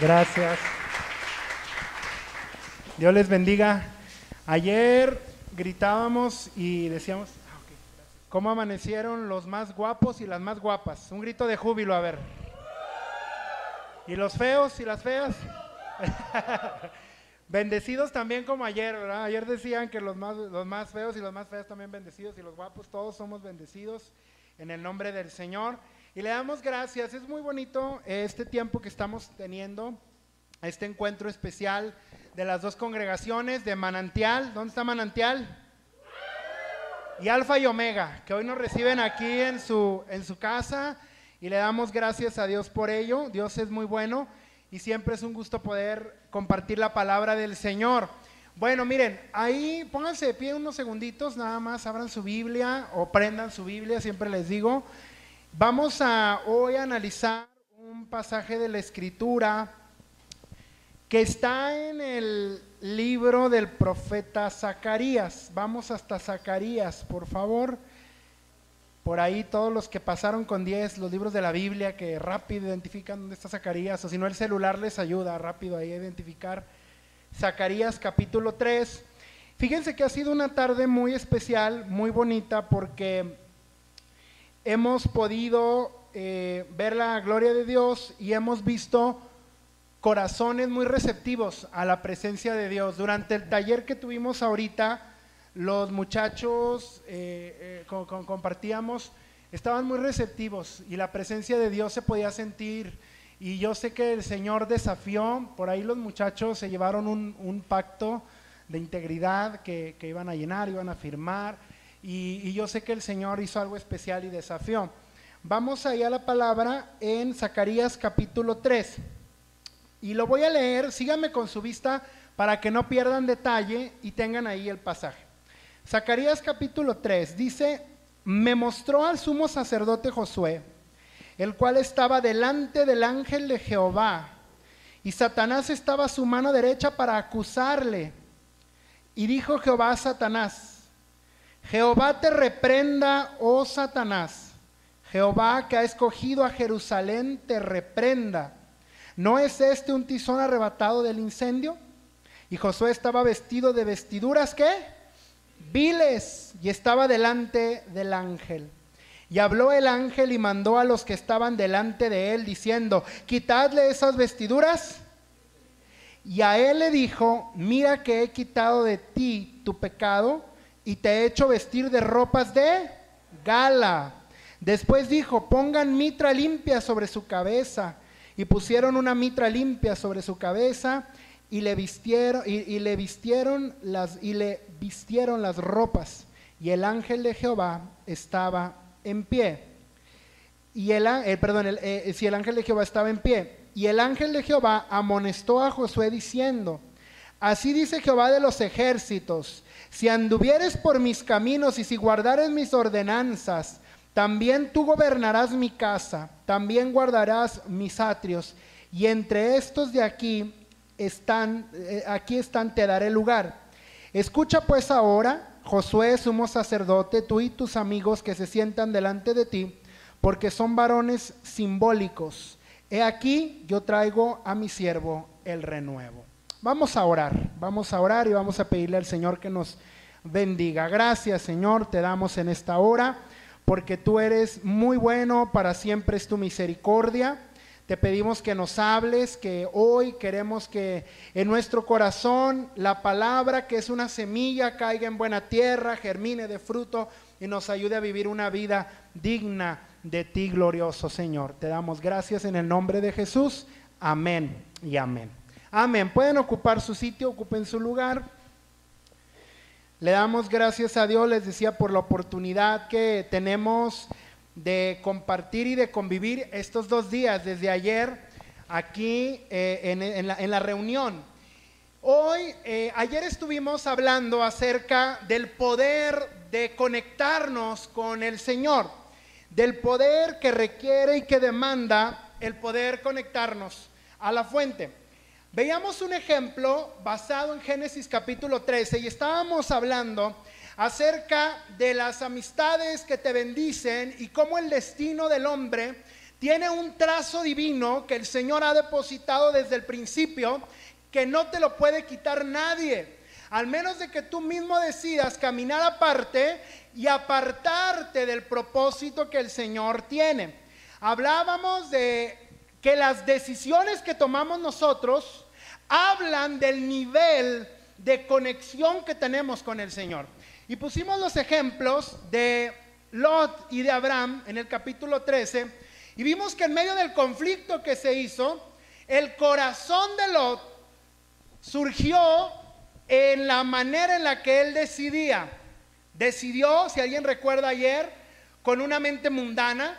Gracias. Dios les bendiga. Ayer gritábamos y decíamos, ah, ¿cómo amanecieron los más guapos y las más guapas? Un grito de júbilo, a ver. ¿Y los feos y las feas? bendecidos también como ayer, ¿verdad? Ayer decían que los más, los más feos y los más feos también bendecidos y los guapos, todos somos bendecidos en el nombre del Señor. Y le damos gracias. Es muy bonito este tiempo que estamos teniendo, este encuentro especial de las dos congregaciones de Manantial. ¿Dónde está Manantial? Y Alfa y Omega, que hoy nos reciben aquí en su, en su casa y le damos gracias a Dios por ello. Dios es muy bueno y siempre es un gusto poder compartir la palabra del Señor. Bueno, miren, ahí pónganse de pie unos segunditos, nada más abran su Biblia o prendan su Biblia, siempre les digo. Vamos a hoy analizar un pasaje de la escritura que está en el libro del profeta Zacarías. Vamos hasta Zacarías, por favor. Por ahí todos los que pasaron con 10 los libros de la Biblia que rápido identifican dónde está Zacarías, o si no el celular les ayuda rápido ahí a identificar Zacarías capítulo 3. Fíjense que ha sido una tarde muy especial, muy bonita, porque hemos podido eh, ver la gloria de Dios y hemos visto corazones muy receptivos a la presencia de Dios. Durante el taller que tuvimos ahorita, los muchachos eh, eh, compartíamos, estaban muy receptivos y la presencia de Dios se podía sentir. Y yo sé que el Señor desafió, por ahí los muchachos se llevaron un, pacto de integridad que, iban a llenar, iban a firmar y, yo sé que el Señor hizo algo especial y desafió. Vamos ahí a la palabra en Zacarías capítulo 3. Y lo voy a leer, síganme con su vista para que no pierdan detalle y tengan ahí el pasaje. Zacarías capítulo 3 dice, me mostró al sumo sacerdote Josué, el cual estaba delante del ángel de Jehová, y Satanás estaba a su mano derecha para acusarle. Y dijo Jehová a Satanás, Jehová te reprenda, oh Satanás. Jehová que ha escogido a Jerusalén te reprenda. ¿No es este un tizón arrebatado del incendio? Y Josué estaba vestido de vestiduras ¿qué? Viles y estaba delante del ángel. Y habló el ángel y mandó a los que estaban delante de él diciendo, quitadle esas vestiduras. Y a él le dijo, mira que he quitado de ti tu pecado y te he hecho vestir de ropas de gala. Después dijo, pongan mitra limpia sobre su cabeza. Y pusieron una mitra limpia sobre su cabeza y le vistieron, y, le vistieron las, y le vistieron las ropas. Y el ángel de Jehová estaba en pie. Y el, eh, perdón, eh, si el ángel de Jehová estaba en pie. Y el ángel de Jehová amonestó a Josué diciendo, así dice Jehová de los ejércitos, si anduvieres por mis caminos y si guardares mis ordenanzas, también tú gobernarás mi casa, también guardarás mis atrios, y entre estos de aquí están, eh, aquí están, te daré lugar. Escucha pues ahora, Josué, sumo sacerdote, tú y tus amigos que se sientan delante de ti, porque son varones simbólicos. He aquí, yo traigo a mi siervo el renuevo. Vamos a orar, vamos a orar y vamos a pedirle al Señor que nos bendiga. Gracias Señor, te damos en esta hora, porque tú eres muy bueno, para siempre es tu misericordia. Te pedimos que nos hables, que hoy queremos que en nuestro corazón la palabra, que es una semilla, caiga en buena tierra, germine de fruto y nos ayude a vivir una vida digna de ti, glorioso Señor. Te damos gracias en el nombre de Jesús. Amén y amén. Amén. Pueden ocupar su sitio, ocupen su lugar. Le damos gracias a Dios, les decía, por la oportunidad que tenemos de compartir y de convivir estos dos días, desde ayer aquí eh, en, la, reunión. Hoy, eh, ayer estuvimos hablando acerca del poder de conectarnos con el Señor, del poder que requiere y que demanda el poder conectarnos a la fuente. Veíamos un ejemplo basado en Génesis capítulo 13 y estábamos hablando acerca de las amistades que te bendicen y cómo el destino del hombre tiene un trazo divino que el Señor ha depositado desde el principio que no te lo puede quitar nadie. Al menos de que tú mismo decidas caminar aparte y apartarte del propósito que el Señor tiene. Hablábamos de que las decisiones que tomamos nosotros hablan del nivel de conexión que tenemos con el Señor. Y pusimos los ejemplos de Lot y de Abraham en el capítulo 13 y vimos que en medio del conflicto que se hizo, el corazón de Lot surgió en la manera en la que él decidía. Decidió, si alguien recuerda ayer, con una mente mundana,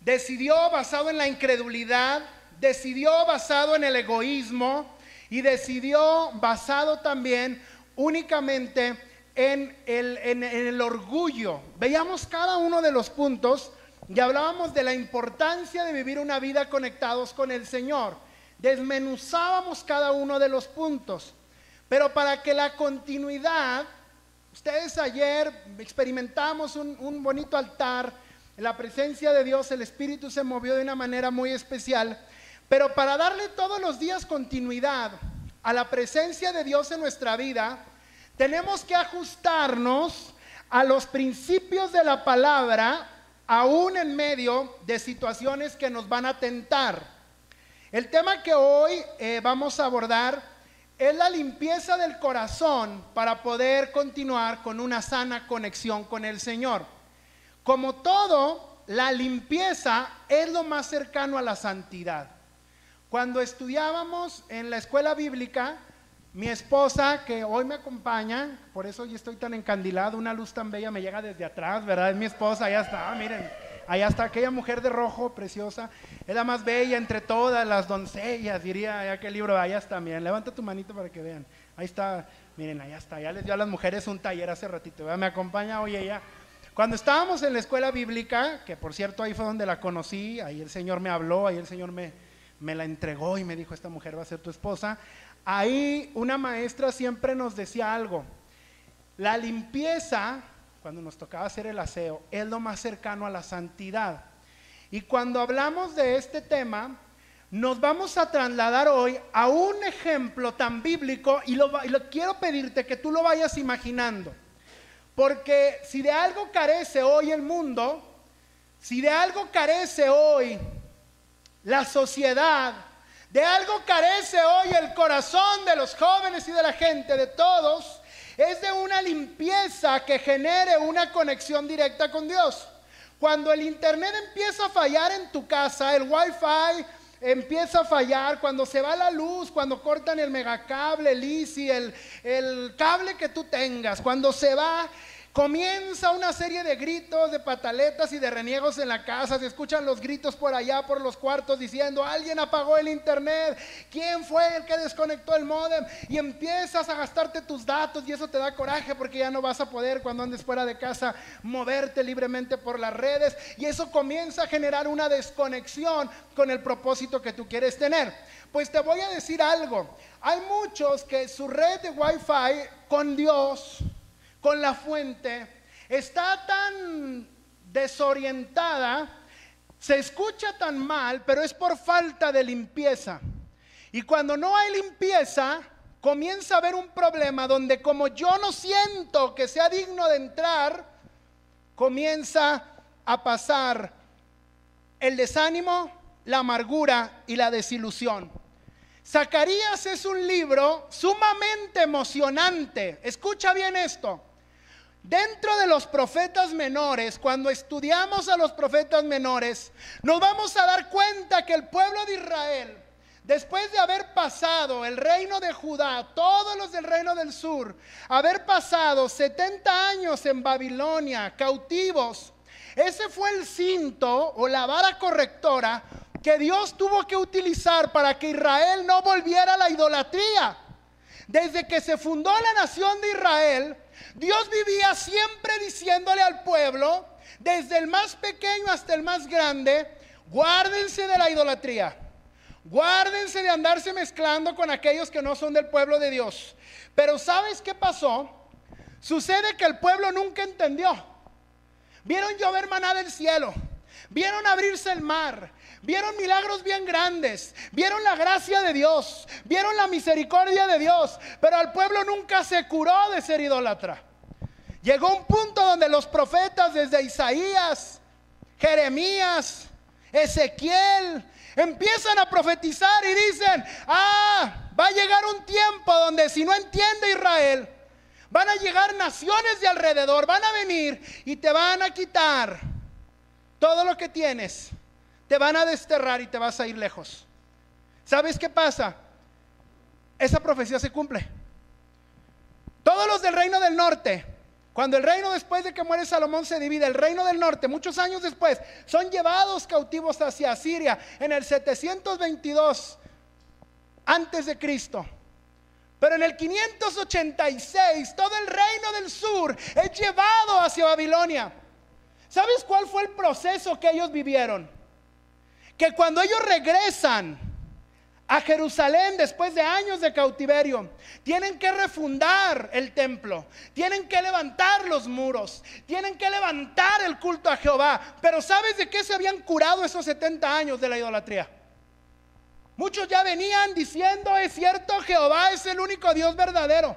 decidió basado en la incredulidad, decidió basado en el egoísmo y decidió basado también únicamente en el, en el orgullo. Veíamos cada uno de los puntos y hablábamos de la importancia de vivir una vida conectados con el Señor. Desmenuzábamos cada uno de los puntos. Pero para que la continuidad, ustedes ayer experimentamos un, bonito altar, en la presencia de Dios, el Espíritu se movió de una manera muy especial. Pero para darle todos los días continuidad a la presencia de Dios en nuestra vida, tenemos que ajustarnos a los principios de la palabra aún en medio de situaciones que nos van a tentar. El tema que hoy eh, vamos a abordar es la limpieza del corazón para poder continuar con una sana conexión con el Señor. Como todo, la limpieza es lo más cercano a la santidad. Cuando estudiábamos en la escuela bíblica, mi esposa, que hoy me acompaña, por eso hoy estoy tan encandilado, una luz tan bella me llega desde atrás, ¿verdad? Es mi esposa, allá está, miren, allá está aquella mujer de rojo, preciosa, es la más bella entre todas las doncellas, diría aquel libro, allá está, miren, levanta tu manito para que vean, ahí está, miren, allá está, ya les dio a las mujeres un taller hace ratito, ¿verdad? me acompaña hoy ella. Cuando estábamos en la escuela bíblica, que por cierto ahí fue donde la conocí, ahí el Señor me habló, ahí el Señor me, me la entregó y me dijo, esta mujer va a ser tu esposa. Ahí una maestra siempre nos decía algo. La limpieza, cuando nos tocaba hacer el aseo, es lo más cercano a la santidad. Y cuando hablamos de este tema, nos vamos a trasladar hoy a un ejemplo tan bíblico y lo, quiero pedirte que tú lo vayas imaginando. Porque si de algo carece hoy el mundo, si de algo carece hoy la sociedad, de algo carece hoy el corazón de los jóvenes y de la gente, de todos, es de una limpieza que genere una conexión directa con Dios. Cuando el internet empieza a fallar en tu casa, el wifi empieza a fallar, cuando se va la luz, cuando cortan el megacable, el easy, el, el cable que tú tengas, cuando se va Comienza una serie de gritos, de pataletas y de reniegos en la casa. Se escuchan los gritos por allá, por los cuartos, diciendo, alguien apagó el internet. ¿Quién fue el que desconectó el modem? Y empiezas a gastarte tus datos y eso te da coraje porque ya no vas a poder cuando andes fuera de casa moverte libremente por las redes. Y eso comienza a generar una desconexión con el propósito que tú quieres tener. Pues te voy a decir algo. Hay muchos que su red de Wi-Fi con Dios con la fuente está tan desorientada, se escucha tan mal, pero es por falta de limpieza. Y cuando no hay limpieza, comienza a haber un problema donde como yo no siento que sea digno de entrar, comienza a pasar el desánimo, la amargura y la desilusión. Zacarías es un libro sumamente emocionante. Escucha bien esto. Dentro de los profetas menores, cuando estudiamos a los profetas menores, nos vamos a dar cuenta que el pueblo de Israel, después de haber pasado el reino de Judá, todos los del reino del sur, haber pasado 70 años en Babilonia, cautivos, ese fue el cinto o la vara correctora que Dios tuvo que utilizar para que Israel no volviera a la idolatría. Desde que se fundó la nación de Israel, Dios vivía siempre diciéndole al pueblo, desde el más pequeño hasta el más grande, guárdense de la idolatría. Guárdense de andarse mezclando con aquellos que no son del pueblo de Dios. Pero ¿sabes qué pasó? Sucede que el pueblo nunca entendió. Vieron llover maná del cielo. Vieron abrirse el mar. Vieron milagros bien grandes, vieron la gracia de Dios, vieron la misericordia de Dios, pero al pueblo nunca se curó de ser idólatra. Llegó un punto donde los profetas desde Isaías, Jeremías, Ezequiel, empiezan a profetizar y dicen, ah, va a llegar un tiempo donde si no entiende Israel, van a llegar naciones de alrededor, van a venir y te van a quitar todo lo que tienes, te van a desterrar y te vas a ir lejos. ¿Sabes qué pasa? Esa profecía se cumple. Todos los del reino del norte cuando el reino después de que muere Salomón se divide, el reino del norte, muchos años después, son llevados cautivos hacia Siria en el 722 antes de Cristo. Pero en el 586 todo el reino del sur es llevado hacia Babilonia. ¿Sabes cuál fue el proceso que ellos vivieron? Que cuando ellos regresan, a Jerusalén después de años de cautiverio. Tienen que refundar el templo, tienen que levantar los muros, tienen que levantar el culto a Jehová. Pero ¿sabes de qué se habían curado esos 70 años de la idolatría? Muchos ya venían diciendo, es cierto, Jehová es el único Dios verdadero.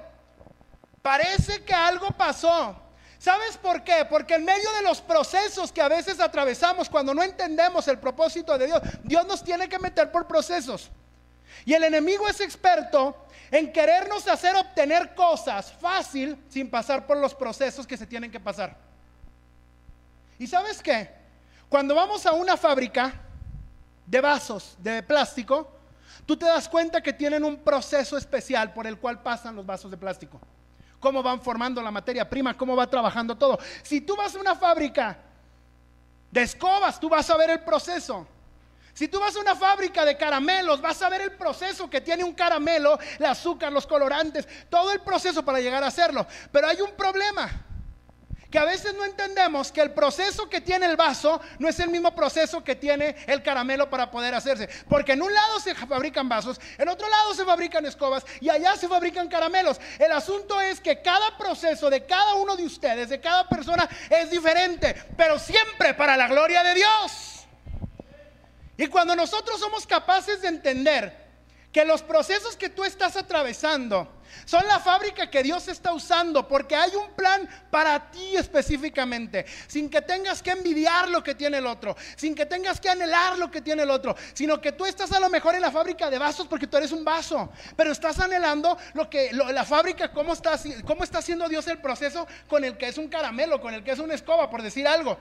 Parece que algo pasó. ¿Sabes por qué? Porque en medio de los procesos que a veces atravesamos cuando no entendemos el propósito de Dios, Dios nos tiene que meter por procesos. Y el enemigo es experto en querernos hacer obtener cosas fácil sin pasar por los procesos que se tienen que pasar. ¿Y sabes qué? Cuando vamos a una fábrica de vasos de plástico, tú te das cuenta que tienen un proceso especial por el cual pasan los vasos de plástico. Cómo van formando la materia prima, cómo va trabajando todo. Si tú vas a una fábrica de escobas, tú vas a ver el proceso. Si tú vas a una fábrica de caramelos, vas a ver el proceso que tiene un caramelo, el azúcar, los colorantes, todo el proceso para llegar a hacerlo. Pero hay un problema, que a veces no entendemos que el proceso que tiene el vaso no es el mismo proceso que tiene el caramelo para poder hacerse. Porque en un lado se fabrican vasos, en otro lado se fabrican escobas y allá se fabrican caramelos. El asunto es que cada proceso de cada uno de ustedes, de cada persona, es diferente, pero siempre para la gloria de Dios. Y cuando nosotros somos capaces de entender que los procesos que tú estás atravesando son la fábrica que Dios está usando porque hay un plan para ti específicamente, sin que tengas que envidiar lo que tiene el otro, sin que tengas que anhelar lo que tiene el otro, sino que tú estás a lo mejor en la fábrica de vasos porque tú eres un vaso, pero estás anhelando lo que la fábrica cómo está cómo está haciendo Dios el proceso con el que es un caramelo, con el que es una escoba, por decir algo.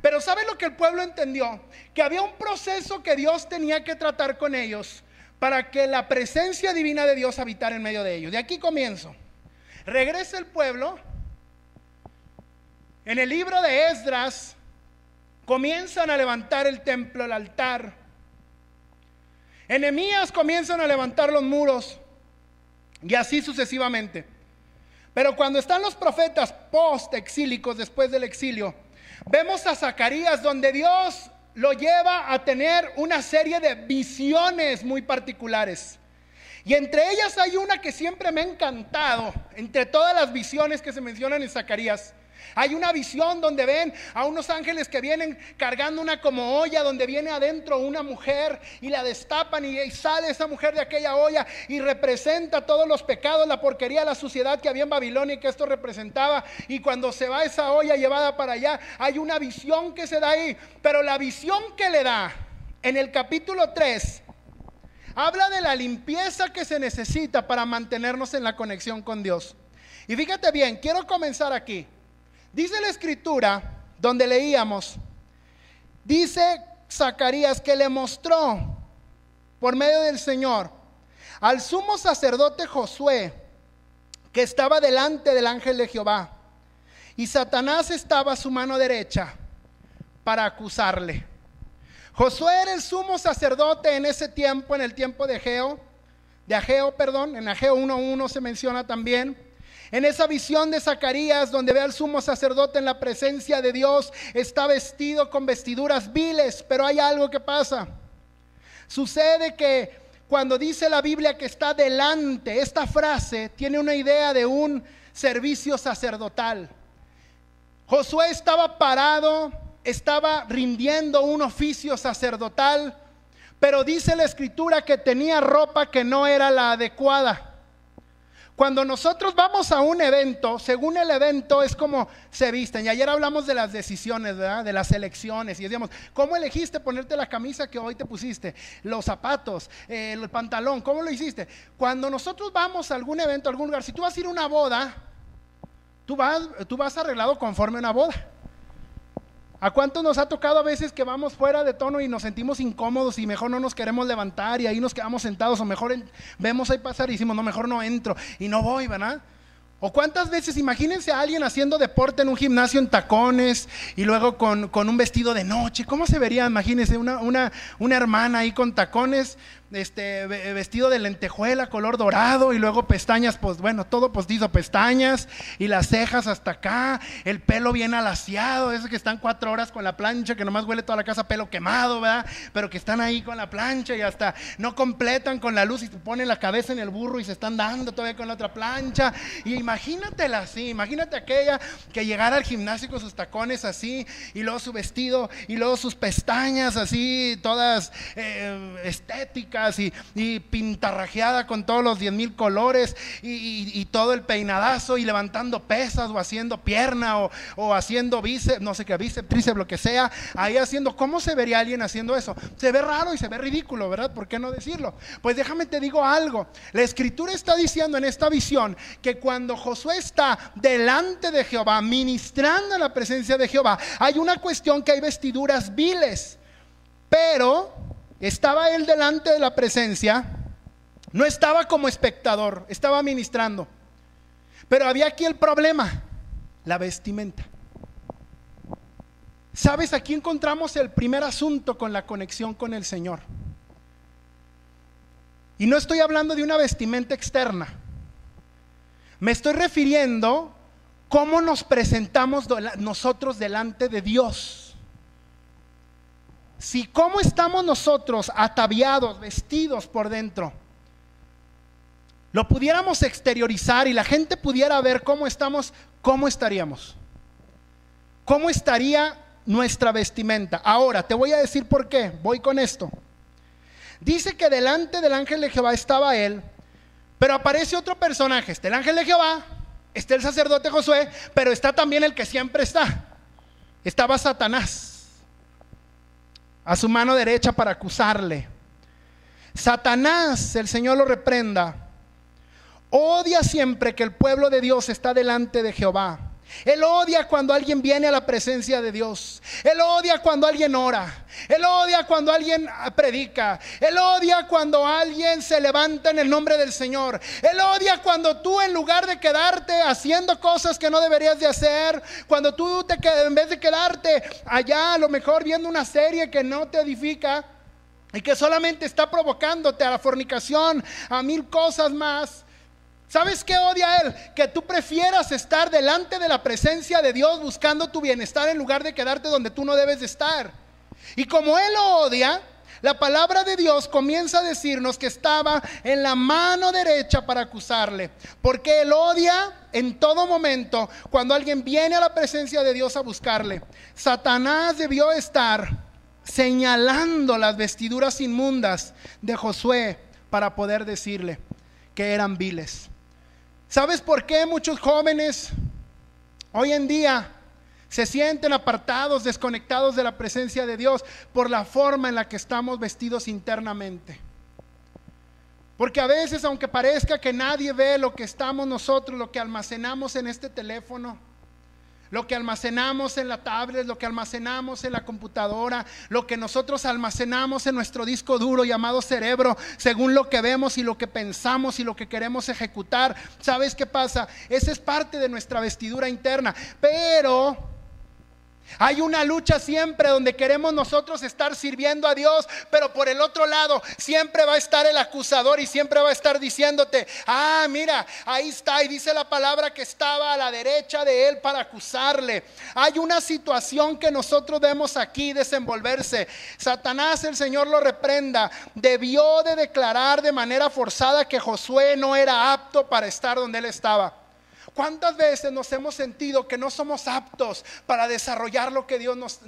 Pero ¿sabe lo que el pueblo entendió? Que había un proceso que Dios tenía que tratar con ellos para que la presencia divina de Dios habitara en medio de ellos. De aquí comienzo. Regresa el pueblo. En el libro de Esdras comienzan a levantar el templo, el altar. Enemías comienzan a levantar los muros y así sucesivamente. Pero cuando están los profetas post-exílicos después del exilio, Vemos a Zacarías donde Dios lo lleva a tener una serie de visiones muy particulares. Y entre ellas hay una que siempre me ha encantado, entre todas las visiones que se mencionan en Zacarías. Hay una visión donde ven a unos ángeles que vienen cargando una como olla, donde viene adentro una mujer y la destapan y, sale esa mujer de aquella olla y representa todos los pecados, la porquería, la suciedad que había en Babilonia y que esto representaba. Y cuando se va esa olla llevada para allá, hay una visión que se da ahí. Pero la visión que le da en el capítulo 3 habla de la limpieza que se necesita para mantenernos en la conexión con Dios. Y fíjate bien, quiero comenzar aquí. Dice la escritura, donde leíamos, dice Zacarías que le mostró por medio del Señor al sumo sacerdote Josué, que estaba delante del ángel de Jehová, y Satanás estaba a su mano derecha para acusarle. Josué era el sumo sacerdote en ese tiempo, en el tiempo de Ageo, de Ageo, perdón, en Ageo 1.1 se menciona también. En esa visión de Zacarías, donde ve al sumo sacerdote en la presencia de Dios, está vestido con vestiduras viles, pero hay algo que pasa. Sucede que cuando dice la Biblia que está delante, esta frase tiene una idea de un servicio sacerdotal. Josué estaba parado, estaba rindiendo un oficio sacerdotal pero dice la escritura que tenía ropa que no era la adecuada. Cuando nosotros vamos a un evento, según el evento es como se visten. Y ayer hablamos de las decisiones. De las elecciones. Y decíamos, ¿cómo elegiste ponerte la camisa que hoy te pusiste? Los zapatos, eh, el pantalón, ¿cómo lo hiciste? Cuando nosotros vamos a algún evento, a algún lugar, si tú vas a ir a una boda, tú vas, tú vas arreglado conforme a una boda. ¿A cuántos nos ha tocado a veces que vamos fuera de tono y nos sentimos incómodos y mejor no nos queremos levantar y ahí nos quedamos sentados o mejor vemos ahí pasar y decimos, no, mejor no entro y no voy, ¿verdad? ¿O cuántas veces, imagínense a alguien haciendo deporte en un gimnasio en tacones y luego con, un vestido de noche? ¿Cómo se vería? Imagínense una, una, una hermana ahí con tacones, este vestido de lentejuela, color dorado, y luego pestañas, pues bueno, todo postizo, pestañas, y las cejas hasta acá, el pelo bien alaciado, esos que están cuatro horas con la plancha, que nomás huele toda la casa pelo quemado, ¿verdad? Pero que están ahí con la plancha y hasta no completan con la luz y se ponen la cabeza en el burro y se están dando todavía con la otra plancha. Y imagínatela así, imagínate aquella que llegara al gimnasio con sus tacones así, y luego su vestido, y luego sus pestañas así, todas eh, estéticas y, pintarrajeada con todos los diez mil colores y, todo el peinadazo y levantando pesas o haciendo pierna o, haciendo bíceps, no sé qué, bíceps, tríceps, lo que sea, ahí haciendo, ¿cómo se vería alguien haciendo eso? Se ve raro y se ve ridículo, ¿verdad? ¿Por qué no decirlo? Pues déjame te digo algo, la escritura está diciendo en esta visión que cuando Josué está delante de Jehová, ministrando la presencia de Jehová, hay una cuestión que hay vestiduras viles, pero estaba él delante de la presencia, no estaba como espectador, estaba ministrando. Pero había aquí el problema, la vestimenta. ¿Sabes? Aquí encontramos el primer asunto con la conexión con el Señor. Y no estoy hablando de una vestimenta externa. Me estoy refiriendo cómo nos presentamos nosotros delante de Dios si cómo estamos nosotros ataviados, vestidos por dentro, lo pudiéramos exteriorizar y la gente pudiera ver cómo estamos, ¿cómo estaríamos? ¿Cómo estaría nuestra vestimenta? Ahora, te voy a decir por qué. Voy con esto. Dice que delante del ángel de Jehová estaba él, pero aparece otro personaje. Está el ángel de Jehová, está el sacerdote Josué, pero está también el que siempre está. Estaba Satanás a su mano derecha para acusarle. Satanás, el Señor lo reprenda, odia siempre que el pueblo de Dios está delante de Jehová. Él odia cuando alguien viene a la presencia de Dios. Él odia cuando alguien ora. Él odia cuando alguien predica. Él odia cuando alguien se levanta en el nombre del Señor. Él odia cuando tú en lugar de quedarte haciendo cosas que no deberías de hacer, cuando tú te en vez de quedarte allá a lo mejor viendo una serie que no te edifica y que solamente está provocándote a la fornicación, a mil cosas más, ¿Sabes qué odia él? Que tú prefieras estar delante de la presencia de Dios buscando tu bienestar en lugar de quedarte donde tú no debes de estar. Y como él lo odia, la palabra de Dios comienza a decirnos que estaba en la mano derecha para acusarle. Porque él odia en todo momento cuando alguien viene a la presencia de Dios a buscarle. Satanás debió estar señalando las vestiduras inmundas de Josué para poder decirle que eran viles. ¿Sabes por qué muchos jóvenes hoy en día se sienten apartados, desconectados de la presencia de Dios por la forma en la que estamos vestidos internamente? Porque a veces, aunque parezca que nadie ve lo que estamos nosotros, lo que almacenamos en este teléfono, lo que almacenamos en la tablet, lo que almacenamos en la computadora, lo que nosotros almacenamos en nuestro disco duro llamado cerebro, según lo que vemos y lo que pensamos y lo que queremos ejecutar. ¿Sabes qué pasa? Esa es parte de nuestra vestidura interna. Pero hay una lucha siempre donde queremos nosotros estar sirviendo a Dios, pero por el otro lado siempre va a estar el acusador y siempre va a estar diciéndote, ah, mira, ahí está, y dice la palabra que estaba a la derecha de él para acusarle. Hay una situación que nosotros vemos aquí desenvolverse. Satanás, el Señor lo reprenda, debió de declarar de manera forzada que Josué no era apto para estar donde él estaba. ¿Cuántas veces nos hemos sentido que no somos aptos para desarrollar lo que Dios nos,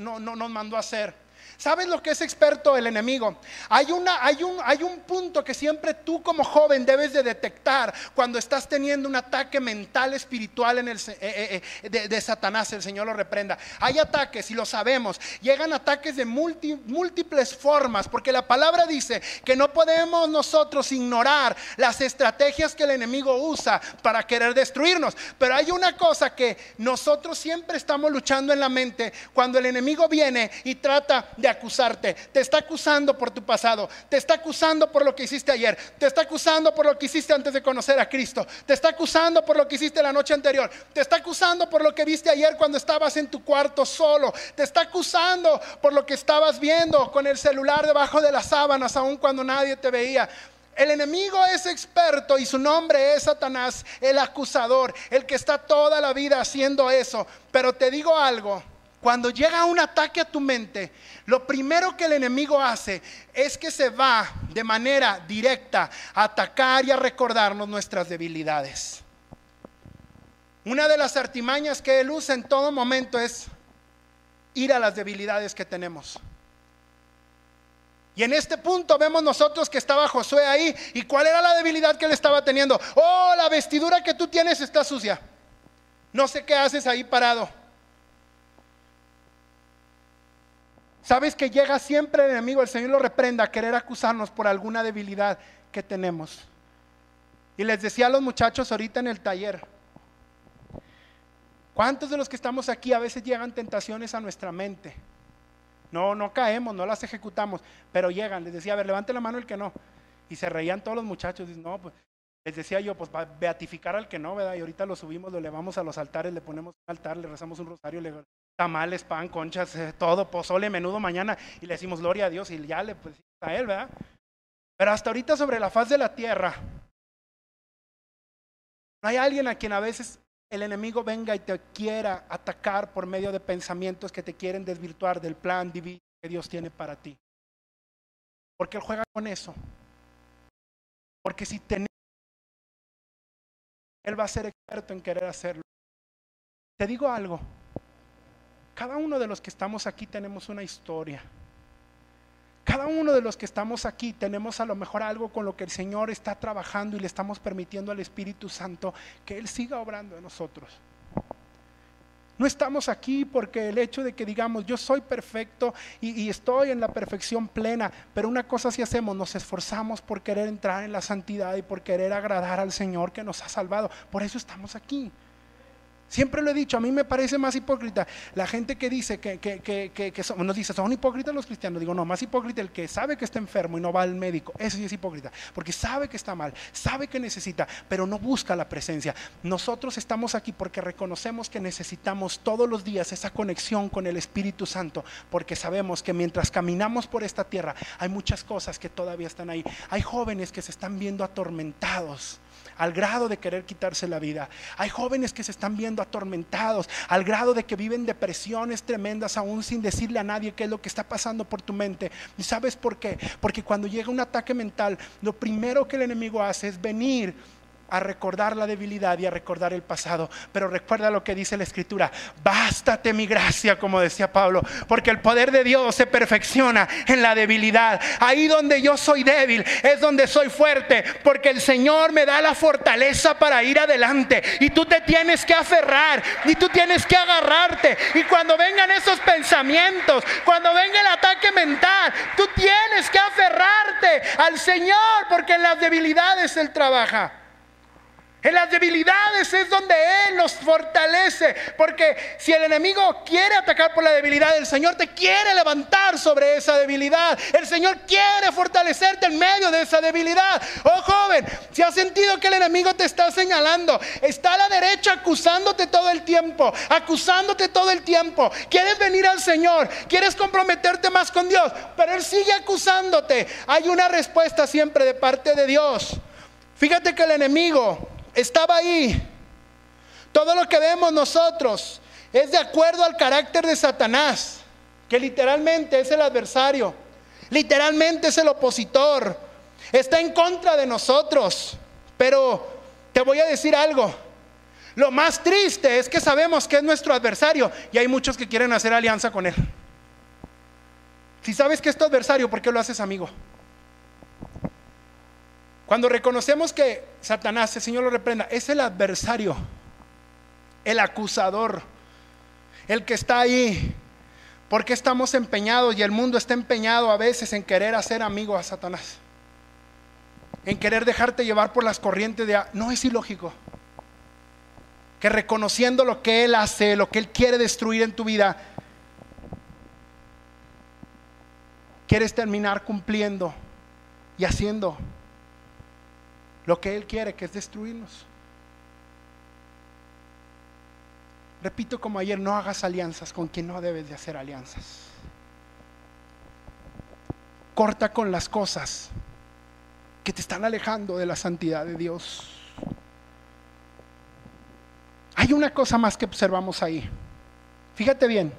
mandó a hacer? ¿Sabes lo que es experto el enemigo? Hay, hay, un, hay un punto que siempre tú como joven debes de detectar cuando estás teniendo un ataque mental espiritual en el, eh, eh, eh, de, de, Satanás, el Señor lo reprenda. Hay ataques, y lo sabemos, llegan ataques de múltiples formas, porque la palabra dice que no podemos nosotros ignorar las estrategias que el enemigo usa para querer destruirnos. Pero hay una cosa que nosotros siempre estamos luchando en la mente cuando el enemigo viene y trata de acusarte. Te está acusando por tu pasado. Te está acusando por lo que hiciste ayer. Te está acusando por lo que hiciste antes de conocer a Cristo. Te está acusando por lo que hiciste la noche anterior. Te está acusando por lo que viste ayer cuando estabas en tu cuarto solo. Te está acusando por lo que estabas viendo con el celular debajo de las sábanas, aun cuando nadie te veía. El enemigo es experto y su nombre es Satanás, el acusador, el que está toda la vida haciendo eso. Pero te digo algo, cuando llega un ataque a tu mente, lo primero que el enemigo hace es que se va de manera directa a atacar y a recordarnos nuestras debilidades. Una de las artimañas que él usa en todo momento es ir a las debilidades que tenemos. Y en este punto vemos nosotros que estaba Josué ahí. ¿Y cuál era la debilidad que él estaba teniendo? Oh, la vestidura que tú tienes está sucia. No sé qué haces ahí parado. Sabes que llega siempre el enemigo, el Señor lo reprenda a querer acusarnos por alguna debilidad que tenemos. Y les decía a los muchachos ahorita en el taller, ¿cuántos de los que estamos aquí a veces llegan tentaciones a nuestra mente? No, no caemos, no las ejecutamos, pero llegan. Les decía, a ver, levante la mano el que no. Y se reían todos los muchachos. Dicen, no, pues, les decía yo, pues beatificar al que no, ¿verdad? Y ahorita lo subimos, lo levamos a los altares, le ponemos un altar, le rezamos un rosario, le tamales, pan, conchas, eh, todo, pozole, menudo mañana, y le decimos gloria a Dios y ya le pues a Él, ¿verdad? Pero hasta ahorita sobre la faz de la tierra, no hay alguien a quien a veces el enemigo venga y te quiera atacar por medio de pensamientos que te quieren desvirtuar del plan divino que Dios tiene para ti. Porque Él juega con eso. Porque si tenemos, Él va a ser experto en querer hacerlo. Te digo algo, cada uno de los que estamos aquí tenemos una historia. Cada uno de los que estamos aquí tenemos a lo mejor algo con lo que el Señor está trabajando y le estamos permitiendo al Espíritu Santo que Él siga obrando en nosotros. No estamos aquí porque el hecho de que digamos yo soy perfecto y, estoy en la perfección plena, pero una cosa sí hacemos, nos esforzamos por querer entrar en la santidad y por querer agradar al Señor que nos ha salvado. Por eso estamos aquí. Siempre lo he dicho, a mí me parece más hipócrita la gente que dice que, que, que, nos dice, son hipócritas los cristianos. Digo, no, más hipócrita el que sabe que está enfermo y no va al médico. Eso sí es hipócrita, porque sabe que está mal, sabe que necesita, pero no busca la presencia. Nosotros estamos aquí porque reconocemos que necesitamos todos los días esa conexión con el Espíritu Santo, porque sabemos que mientras caminamos por esta tierra hay muchas cosas que todavía están ahí. Hay jóvenes que se están viendo atormentados al grado de querer quitarse la vida. Hay jóvenes que se están viendo atormentados al grado de que viven depresiones tremendas aún sin decirle a nadie qué es lo que está pasando por tu mente. ¿Y sabes por qué? Porque cuando llega un ataque mental, lo primero que el enemigo hace es venir a recordar la debilidad y a recordar el pasado. Pero recuerda lo que dice la escritura, bástate mi gracia, como decía Pablo, porque el poder de Dios se perfecciona en la debilidad. Ahí donde yo soy débil es donde soy fuerte, porque el Señor me da la fortaleza para ir adelante. Y tú te tienes que aferrar y tú tienes que agarrarte. Y cuando vengan esos pensamientos, cuando venga el ataque mental, tú tienes que aferrarte al Señor, porque en las debilidades Él trabaja. En las debilidades es donde Él nos fortalece. Porque si el enemigo quiere atacar por la debilidad, el Señor te quiere levantar sobre esa debilidad. El Señor quiere fortalecerte en medio de esa debilidad. Oh joven, si has sentido que el enemigo te está señalando, está a la derecha acusándote todo el tiempo, acusándote todo el tiempo. Quieres venir al Señor, quieres comprometerte más con Dios, pero Él sigue acusándote. Hay una respuesta siempre de parte de Dios. Fíjate que el enemigo estaba ahí. Todo lo que vemos nosotros es de acuerdo al carácter de Satanás, que literalmente es el adversario, literalmente es el opositor, está en contra de nosotros. Pero te voy a decir algo, lo más triste es que sabemos que es nuestro adversario y hay muchos que quieren hacer alianza con él. Si sabes que es tu adversario, ¿por qué lo haces amigo? Cuando reconocemos que Satanás, el Señor lo reprenda, es el adversario, el acusador, el que está ahí. Porque estamos empeñados y el mundo está empeñado a veces en querer hacer amigo a Satanás? En querer dejarte llevar por las corrientes de... No es ilógico. Que reconociendo lo que Él hace, lo que Él quiere destruir en tu vida, quieres terminar cumpliendo y haciendo lo que Él quiere, que es destruirnos. Repito como ayer, no hagas alianzas con quien no debes de hacer alianzas. Corta con las cosas que te están alejando de la santidad de Dios. Hay una cosa más que observamos ahí. Fíjate bien,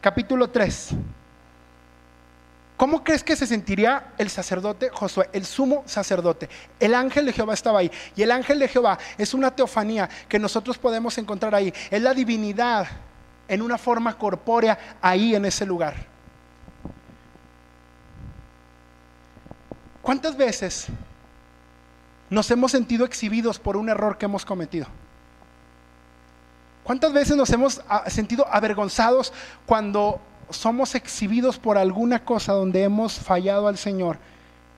capítulo 3. ¿Cómo crees que se sentiría el sacerdote Josué, el sumo sacerdote? El ángel de Jehová estaba ahí. Y el ángel de Jehová es una teofanía que nosotros podemos encontrar ahí. Es la divinidad en una forma corpórea ahí en ese lugar. ¿Cuántas veces nos hemos sentido exhibidos por un error que hemos cometido? ¿Cuántas veces nos hemos ah, sentido avergonzados cuando somos exhibidos por alguna cosa donde hemos fallado al Señor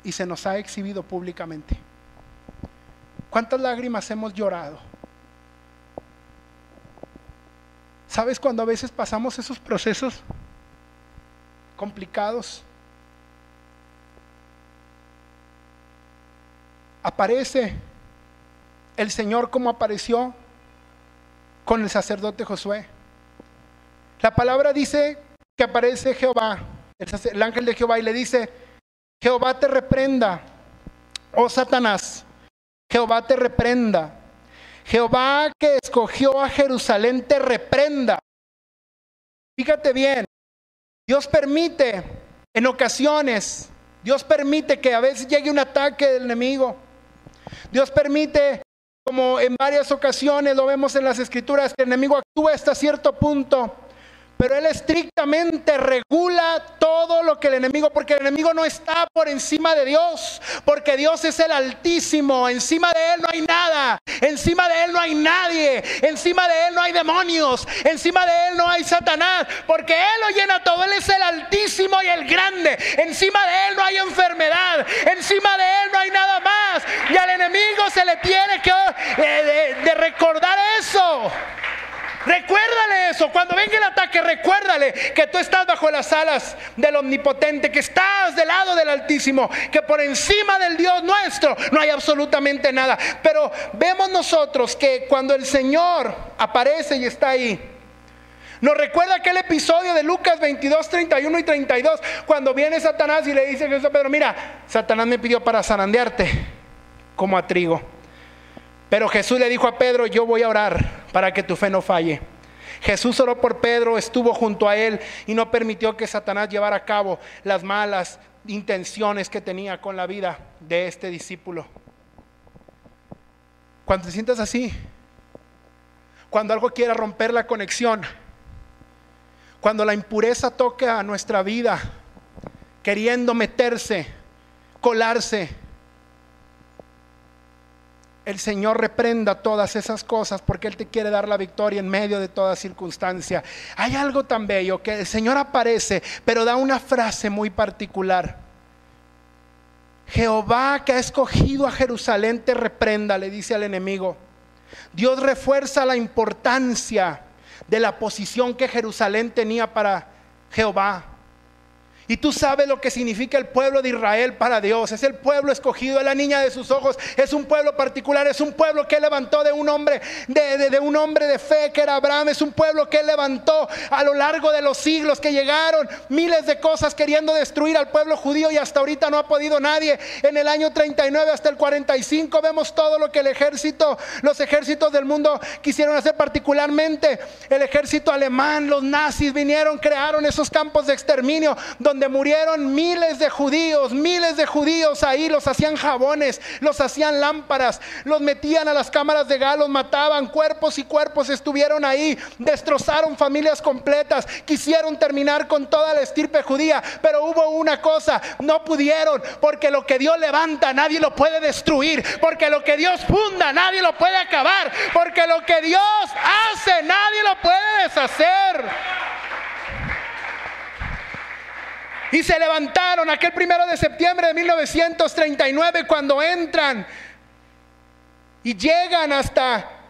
y se nos ha exhibido públicamente. ¿Cuántas lágrimas hemos llorado? ¿Sabes cuando a veces pasamos esos procesos complicados? Aparece el Señor como apareció con el sacerdote Josué. La palabra dice que aparece Jehová, el, ángel de Jehová, y le dice, Jehová te reprenda, oh Satanás, Jehová te reprenda. Jehová que escogió a Jerusalén te reprenda. Fíjate bien, Dios permite en ocasiones, Dios permite que a veces llegue un ataque del enemigo. Dios permite, como en varias ocasiones lo vemos en las escrituras, que el enemigo actúa hasta cierto punto pero Él estrictamente regula todo lo que el enemigo, porque el enemigo no está por encima de Dios, porque Dios es el Altísimo, encima de Él no hay nada, encima de Él no hay nadie, encima de Él no hay demonios, encima de Él no hay Satanás, porque Él lo llena todo, Él es el Altísimo y el Grande, encima de Él no hay enfermedad, encima de Él no hay nada más, y al enemigo se le tiene que eh, de recordar eso. Recuérdale eso. Cuando venga el ataque, recuérdale que tú estás bajo las alas del Omnipotente, que estás del lado del Altísimo, que por encima del Dios nuestro no hay absolutamente nada. Pero vemos nosotros que cuando el Señor aparece y está ahí, nos recuerda aquel episodio de Lucas 22, 31 y 32, cuando viene Satanás y le dice a Jesús Pedro, mira, Satanás me pidió para zarandearte como a trigo. Pero Jesús le dijo a Pedro, yo voy a orar para que tu fe no falle. Jesús oró por Pedro, estuvo junto a él y no permitió que Satanás llevara a cabo las malas intenciones que tenía con la vida de este discípulo. Cuando te sientas así, cuando algo quiera romper la conexión, cuando la impureza toque a nuestra vida, queriendo meterse, colarse, el Señor reprenda todas esas cosas porque Él te quiere dar la victoria en medio de toda circunstancia. Hay algo tan bello que el Señor aparece, pero da una frase muy particular. Jehová que ha escogido a Jerusalén te reprenda, le dice al enemigo. Dios refuerza la importancia de la posición que Jerusalén tenía para Jehová. Y tú sabes lo que significa el pueblo de Israel para Dios. Es el pueblo escogido, es la niña de sus ojos. Es un pueblo particular, es un pueblo que levantó de un hombre, de, un hombre de fe que era Abraham. Es un pueblo que levantó a lo largo de los siglos, que llegaron miles de cosas queriendo destruir al pueblo judío y hasta ahorita no ha podido nadie. En el año 39 hasta el 45 vemos todo lo que el ejército, los ejércitos del mundo quisieron hacer, particularmente el ejército alemán, los nazis vinieron, crearon esos campos de exterminio donde murieron miles de judíos, miles de judíos ahí, los hacían jabones, los hacían lámparas, los metían a las cámaras de gas, los mataban, cuerpos y cuerpos estuvieron ahí, destrozaron familias completas, quisieron terminar con toda la estirpe judía, pero hubo una cosa, no pudieron, porque lo que Dios levanta nadie lo puede destruir, porque lo que Dios funda nadie lo puede acabar, porque lo que Dios hace nadie lo puede deshacer. Y se levantaron aquel primero de septiembre de 1939 cuando entran y llegan hasta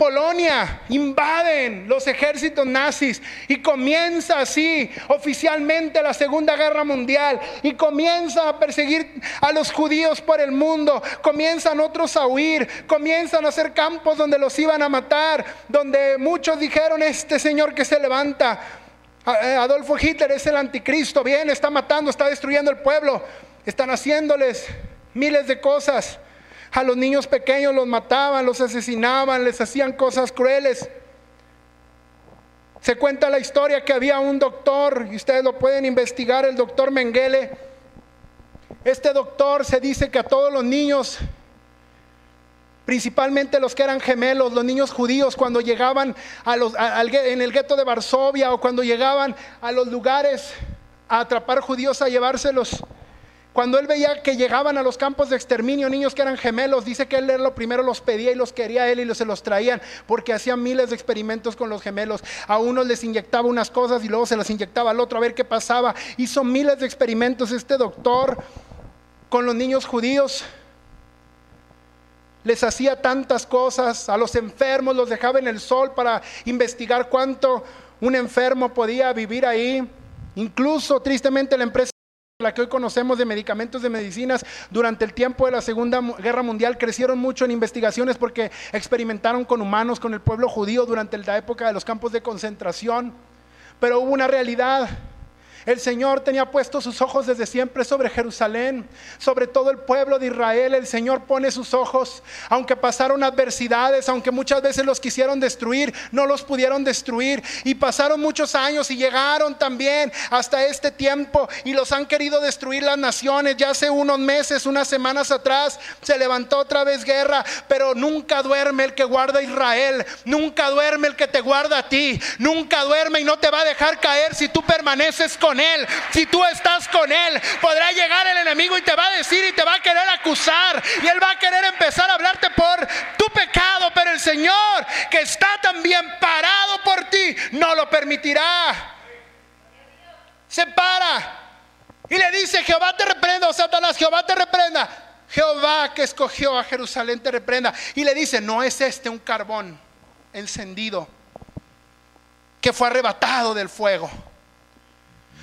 Polonia, invaden los ejércitos nazis y comienza así oficialmente la Segunda Guerra Mundial y comienza a perseguir a los judíos por el mundo, comienzan otros a huir, comienzan a hacer campos donde los iban a matar, donde muchos dijeron, este señor que se levanta Adolfo Hitler es el anticristo, bien, está matando, está destruyendo el pueblo, están haciéndoles miles de cosas. A los niños pequeños los mataban, los asesinaban, les hacían cosas crueles. Se cuenta la historia que había un doctor, y ustedes lo pueden investigar, el doctor Mengele. Este doctor se dice que a todos los niños principalmente los que eran gemelos, los niños judíos, cuando llegaban en el gueto de Varsovia o cuando llegaban a los lugares a atrapar judíos, a llevárselos. Cuando él veía que llegaban a los campos de exterminio niños que eran gemelos, dice que él lo primero los pedía y los quería él y se los traían porque hacían miles de experimentos con los gemelos. A unos les inyectaba unas cosas y luego se las inyectaba al otro a ver qué pasaba. Hizo miles de experimentos este doctor con los niños judíos les hacía tantas cosas, a los enfermos los dejaba en el sol para investigar cuánto un enfermo podía vivir ahí. Incluso, tristemente, la empresa la que hoy conocemos de medicamentos de medicinas, durante el tiempo de la Segunda Guerra Mundial crecieron mucho en investigaciones porque experimentaron con humanos, con el pueblo judío durante la época de los campos de concentración. Pero hubo una realidad el Señor tenía puestos sus ojos desde siempre sobre Jerusalén, sobre todo el pueblo de Israel. El Señor pone sus ojos, aunque pasaron adversidades, aunque muchas veces los quisieron destruir, no los pudieron destruir. Y pasaron muchos años y llegaron también hasta este tiempo y los han querido destruir las naciones. Ya hace unos meses, unas semanas atrás, se levantó otra vez guerra, pero nunca duerme el que guarda a Israel, nunca duerme el que te guarda a ti, nunca duerme y no te va a dejar caer si tú permaneces con él, si tú estás con Él, podrá llegar el enemigo y te va a decir y te va a querer acusar. Y Él va a querer empezar a hablarte por tu pecado. Pero el Señor, que está también parado por ti, no lo permitirá. Se para. Y le dice, Jehová te reprenda, o Satanás, Jehová te reprenda. Jehová que escogió a Jerusalén te reprenda. Y le dice, no es este un carbón encendido que fue arrebatado del fuego.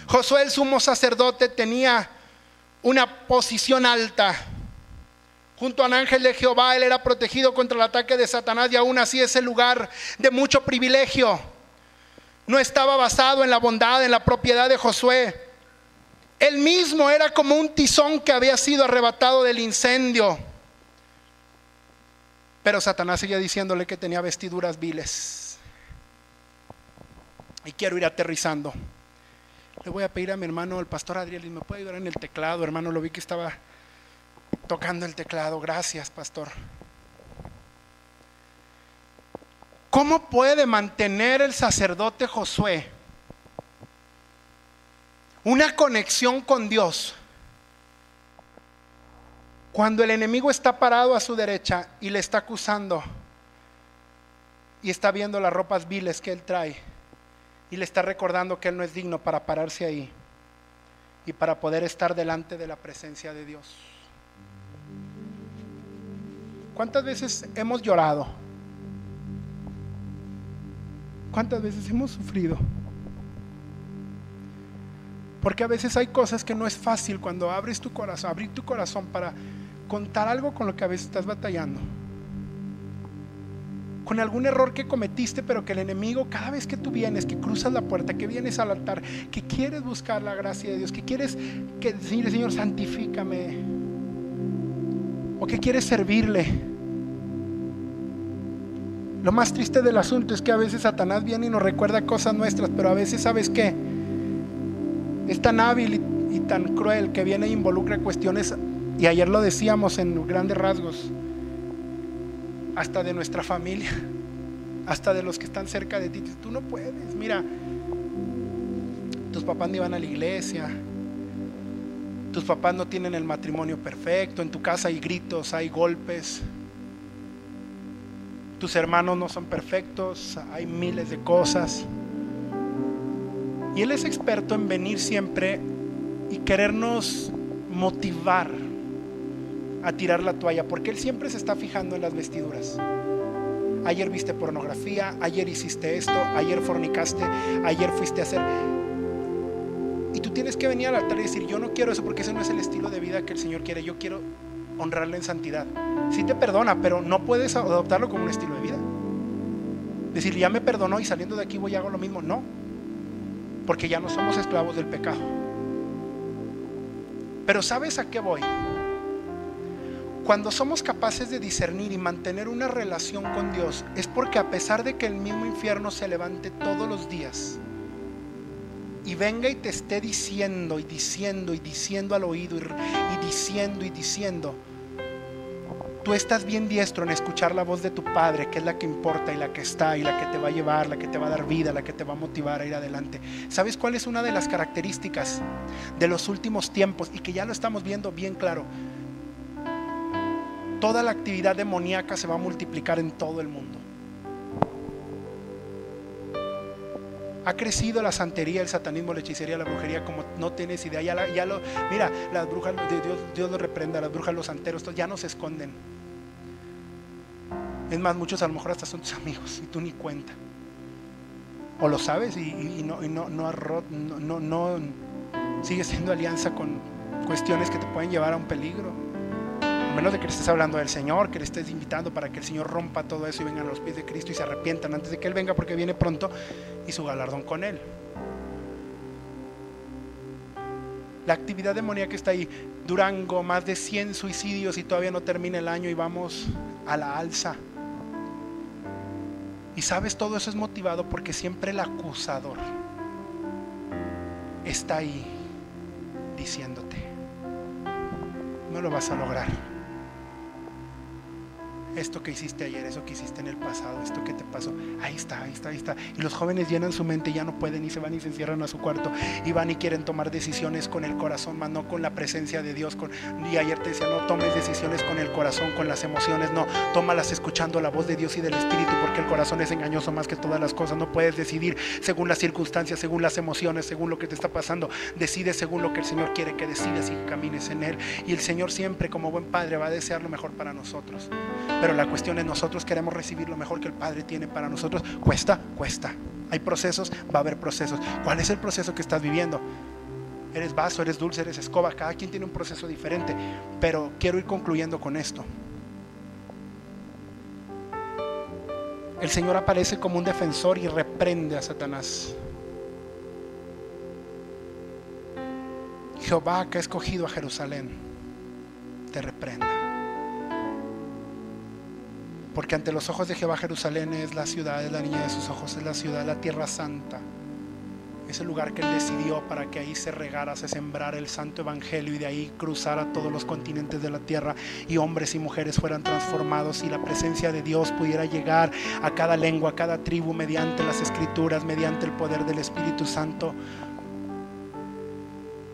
Josué el sumo sacerdote tenía una posición alta. Junto al ángel de Jehová, él era protegido contra el ataque de Satanás y aún así ese lugar de mucho privilegio no estaba basado en la bondad, en la propiedad de Josué. Él mismo era como un tizón que había sido arrebatado del incendio. Pero Satanás seguía diciéndole que tenía vestiduras viles. Y quiero ir aterrizando. Le voy a pedir a mi hermano, el pastor Adriel, ¿me puede ayudar en el teclado? Hermano, lo vi que estaba tocando el teclado. Gracias, pastor. ¿Cómo puede mantener el sacerdote Josué una conexión con Dios cuando el enemigo está parado a su derecha y le está acusando y está viendo las ropas viles que él trae? Y le está recordando que él no es digno para pararse ahí y para poder estar delante de la presencia de Dios. ¿Cuántas veces hemos llorado? ¿Cuántas veces hemos sufrido? Porque a veces hay cosas que no es fácil cuando abres tu corazón, abrir tu corazón para contar algo con lo que a veces estás batallando con algún error que cometiste, pero que el enemigo, cada vez que tú vienes, que cruzas la puerta, que vienes al altar, que quieres buscar la gracia de Dios, que quieres que Señor, Señor, santifícame, o que quieres servirle. Lo más triste del asunto es que a veces Satanás viene y nos recuerda cosas nuestras, pero a veces, ¿sabes qué? es tan hábil y, y tan cruel que viene e involucra cuestiones, y ayer lo decíamos en grandes rasgos, hasta de nuestra familia, hasta de los que están cerca de ti. Tú no puedes, mira, tus papás no iban a la iglesia, tus papás no tienen el matrimonio perfecto, en tu casa hay gritos, hay golpes, tus hermanos no son perfectos, hay miles de cosas. Y Él es experto en venir siempre y querernos motivar a tirar la toalla, porque Él siempre se está fijando en las vestiduras. Ayer viste pornografía, ayer hiciste esto, ayer fornicaste, ayer fuiste a hacer... Y tú tienes que venir al altar y decir, yo no quiero eso porque ese no es el estilo de vida que el Señor quiere, yo quiero honrarle en santidad. Sí te perdona, pero no puedes adoptarlo como un estilo de vida. Decir, ya me perdonó y saliendo de aquí voy a hago lo mismo. No, porque ya no somos esclavos del pecado. Pero ¿sabes a qué voy? Cuando somos capaces de discernir y mantener una relación con Dios, es porque a pesar de que el mismo infierno se levante todos los días y venga y te esté diciendo y diciendo y diciendo al oído y, y diciendo y diciendo, tú estás bien diestro en escuchar la voz de tu Padre, que es la que importa y la que está y la que te va a llevar, la que te va a dar vida, la que te va a motivar a ir adelante. ¿Sabes cuál es una de las características de los últimos tiempos y que ya lo estamos viendo bien claro? Toda la actividad demoníaca se va a multiplicar en todo el mundo. Ha crecido la santería, el satanismo, la hechicería, la brujería, como no tienes idea. Ya, lo, mira, las brujas, Dios, Dios lo reprenda, las brujas, los santeros, ya no se esconden. Es más, muchos a lo mejor hasta son tus amigos y tú ni cuenta. O lo sabes y, no, y no, no, no, no, sigues siendo alianza con cuestiones que te pueden llevar a un peligro menos de que le estés hablando del Señor, que le estés invitando para que el Señor rompa todo eso y vengan a los pies de Cristo y se arrepientan antes de que Él venga porque viene pronto y su galardón con Él. La actividad demoníaca está ahí. Durango, más de 100 suicidios y todavía no termina el año y vamos a la alza. Y sabes, todo eso es motivado porque siempre el acusador está ahí diciéndote, no lo vas a lograr esto que hiciste ayer, eso que hiciste en el pasado, esto que te pasó, ahí está, ahí está, ahí está. Y los jóvenes llenan su mente y ya no pueden y se van y se encierran a su cuarto y van y quieren tomar decisiones con el corazón, más no con la presencia de Dios. Y ayer te decía, no tomes decisiones con el corazón, con las emociones, no, tómalas escuchando la voz de Dios y del Espíritu, porque el corazón es engañoso más que todas las cosas. No puedes decidir según las circunstancias, según las emociones, según lo que te está pasando. Decide según lo que el Señor quiere que decidas y camines en Él. Y el Señor siempre, como buen Padre, va a desear lo mejor para nosotros. La cuestión es nosotros queremos recibir lo mejor que el Padre tiene para nosotros. Cuesta, cuesta. Hay procesos, va a haber procesos. ¿Cuál es el proceso que estás viviendo? Eres vaso, eres dulce, eres escoba. Cada quien tiene un proceso diferente. Pero quiero ir concluyendo con esto. El Señor aparece como un defensor y reprende a Satanás. Jehová que ha escogido a Jerusalén, te reprenda. Porque ante los ojos de Jehová Jerusalén es la ciudad, es la niña de sus ojos, es la ciudad, la tierra santa. Es el lugar que Él decidió para que ahí se regara, se sembrara el santo evangelio y de ahí cruzara todos los continentes de la tierra y hombres y mujeres fueran transformados y la presencia de Dios pudiera llegar a cada lengua, a cada tribu mediante las escrituras, mediante el poder del Espíritu Santo.